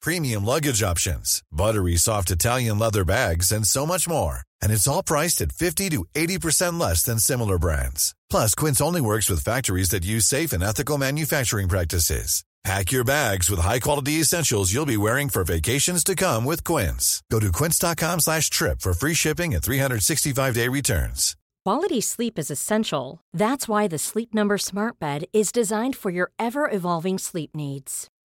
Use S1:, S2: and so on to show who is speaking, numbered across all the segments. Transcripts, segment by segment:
S1: premium luggage options, buttery soft Italian leather bags, and so much more. And it's all priced at 50 to 80% less than similar brands. Plus, Quince only works with factories that use safe and ethical manufacturing practices. Pack your bags with high-quality essentials you'll be wearing for vacations to come with Quince. Go to quince.com slash trip for free shipping and 365-day returns.
S2: Quality sleep is essential. That's why the Sleep Number Smart Bed is designed for your ever-evolving sleep needs.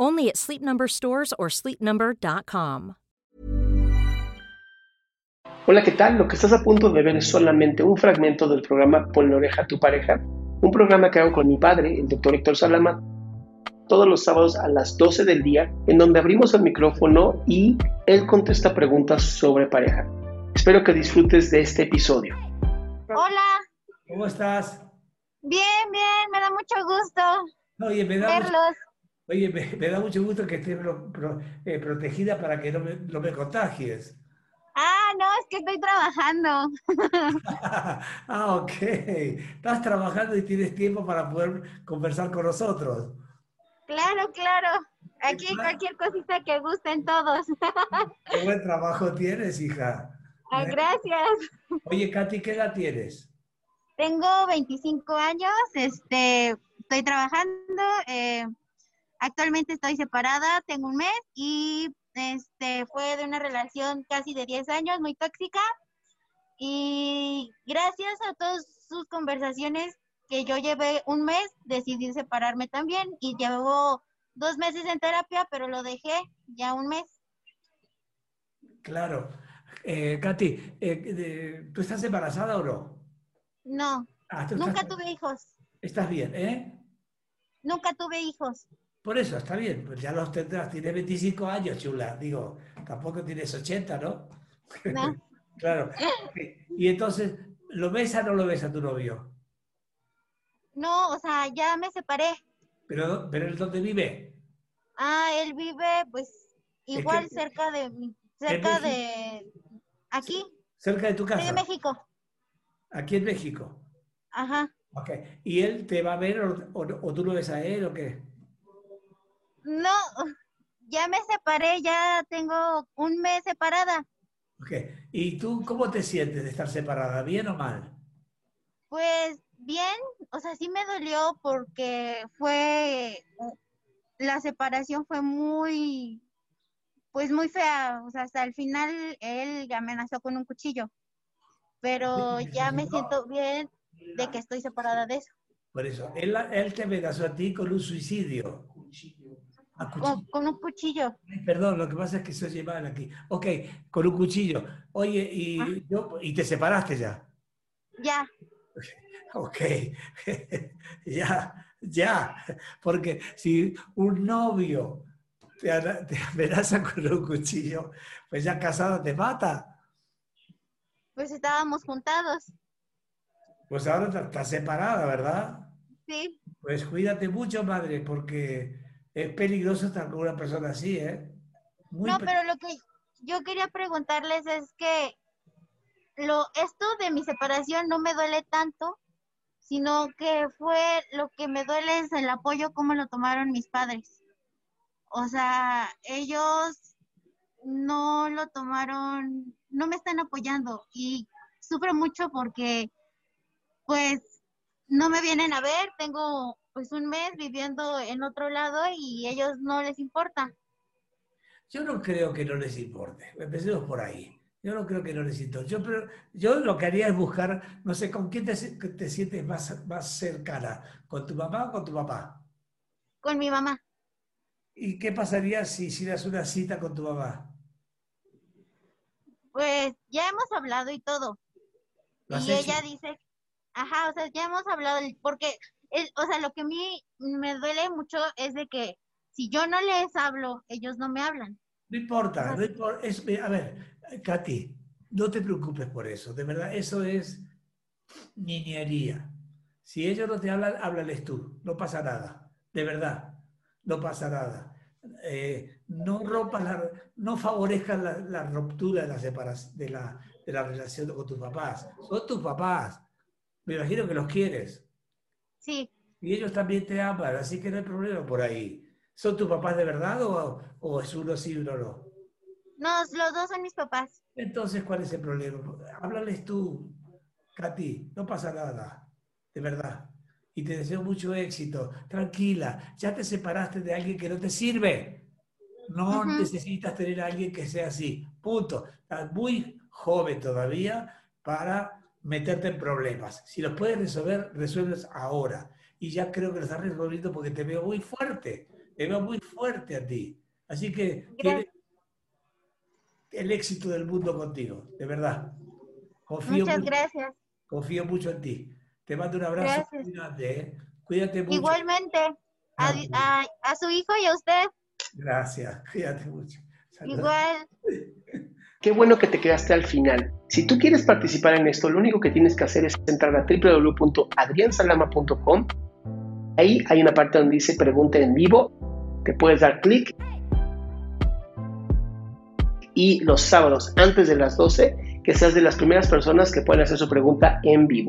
S2: Only at Sleep Number stores or sleepnumber.com.
S3: Hola, ¿qué tal? Lo que estás a punto de ver es solamente un fragmento del programa Ponle oreja a tu pareja, un programa que hago con mi padre, el doctor Héctor Salama, todos los sábados a las 12 del día, en donde abrimos el micrófono y él contesta preguntas sobre pareja. Espero que disfrutes de este episodio.
S4: Hola,
S5: ¿Cómo estás?
S4: bien, bien, me da mucho gusto
S5: Oye, me da, mucho,
S4: verlos.
S5: Oye, me, me da mucho gusto que estés pro- pro- eh, protegida para que no me, no me contagies.
S4: Ah, no, es que estoy trabajando.
S5: ah, ok. Estás trabajando y tienes tiempo para poder conversar con nosotros.
S4: Claro, claro. Aquí
S5: Claro.
S4: cualquier cosita que gusten todos.
S5: Qué buen trabajo tienes, hija.
S4: Ah, gracias.
S5: Oye, Katy, ¿qué edad tienes?
S4: Tengo 25 años, este, estoy trabajando, eh, actualmente estoy separada, tengo un mes y este, fue de una relación casi de 10 años, muy tóxica. Y gracias a todas sus conversaciones que yo llevé un mes, decidí separarme también y llevo dos meses en terapia, pero lo dejé ya un mes.
S5: Claro. Eh, Katy, eh, ¿tú estás embarazada o no?
S4: No,
S5: Ah,
S4: nunca
S5: estás,
S4: tuve hijos,
S5: estás bien, ¿eh?
S4: nunca tuve hijos.
S5: Por eso, está bien. Pues ya los tendrás. Tienes 25 años, chula. Digo, tampoco tienes 80, ¿no?
S4: No.
S5: Claro. Y entonces, ¿lo ves o no lo ves a tu novio?
S4: No, o sea, ya me separé.
S5: ¿Pero, pero él dónde vive?
S4: Ah, él vive pues igual
S5: que-
S4: cerca de cerca de aquí,
S5: Cerca de tu
S4: soy de
S5: casa.
S4: México.
S5: Aquí en México.
S4: Ajá.
S5: Ok. ¿Y él te va a ver o, o- o tú lo ves a él o qué?
S4: No, ya me separé, ya tengo un mes separada.
S5: Ok. ¿Y tú cómo te sientes de estar separada? ¿Bien o mal?
S4: Pues bien, o sea, sí me dolió porque fue la separación fue muy pues muy fea, o sea, hasta el final él amenazó con un cuchillo. Pero ya me siento bien de que estoy separada de eso.
S5: Por eso, él, él te amenazó a ti con un suicidio. A.
S4: Con, con un cuchillo.
S5: Perdón, lo que pasa es que se oye mal aquí. Ok, con un cuchillo. Oye, y,
S4: Ah.
S5: yo- y te separaste ya.
S4: Ya.
S5: Ok, ya, ya. Porque si un novio te, amenaza con un cuchillo, pues ya casada te mata.
S4: Pues estábamos juntados.
S5: Pues ahora está- estás separada, ¿verdad?
S4: Sí.
S5: Pues cuídate mucho, madre, porque es peligroso estar con una persona así, ¿eh? Muy
S4: No,
S5: pe-
S4: pero lo que yo quería preguntarles es que lo esto de mi separación no me duele tanto, sino que fue lo que me duele es el apoyo cómo lo tomaron mis padres. O sea, ellos no lo tomaron, no me están apoyando y sufro mucho porque pues no me vienen a ver, tengo pues un mes viviendo en otro lado y ellos no les importa.
S5: Yo no creo que no les importe. Empecemos por ahí. Yo no creo que no necesito. Yo, pero, yo lo que haría es buscar, no sé, ¿con quién te, te sientes más, más cercana? ¿Con tu mamá o con tu papá?
S4: Con mi mamá.
S5: ¿Y qué pasaría si hicieras una cita con tu mamá?
S4: Pues ya hemos hablado y todo. Y ella dice, ajá, o sea, ya hemos hablado, porque, o sea, lo que a mí me duele mucho es de que si yo no les hablo, ellos no me hablan.
S5: No importa, no importa es, a ver, Katy, no te preocupes por eso, de verdad, eso es niñería. Si ellos no te hablan, háblales tú, no pasa nada, de verdad, no pasa nada. Eh, no rompas la, no favorezcas la, ruptura de la, separación, de, la, de la relación con tus papás. Son tus papás. Me imagino que los quieres.
S4: Sí.
S5: Y ellos también te aman, así que no hay problema por ahí. ¿Son tus papás de verdad o, o es uno sí y uno no?
S4: No, los dos son mis papás.
S5: Entonces, ¿cuál es el problema? Háblales tú, Katy, no pasa nada, de verdad. Y te deseo mucho éxito. Tranquila, ya te separaste de alguien que no te sirve. No necesitas tener a alguien que sea así. Punto. Estás muy joven todavía para meterte en problemas. Si los puedes resolver, resuelves ahora. Y ya creo que lo estás resolviendo porque te veo muy fuerte. Te veo muy fuerte a ti. Así que el éxito del mundo contigo, de verdad.
S4: Confío Muchas gracias.
S5: Confío mucho en ti. Te mando un abrazo ¿eh? Cuídate mucho.
S4: Igualmente. A, su hijo y a usted.
S5: Gracias. Cuídate mucho.
S4: Igual.
S3: Qué bueno que te quedaste al final. Si tú quieres participar en esto, lo único que tienes que hacer es entrar a www.adriansalama.com. Ahí hay una parte donde dice pregunta en vivo. Te puedes dar clic y los sábados antes de las 12 que seas de las primeras personas que pueden hacer su pregunta en vivo.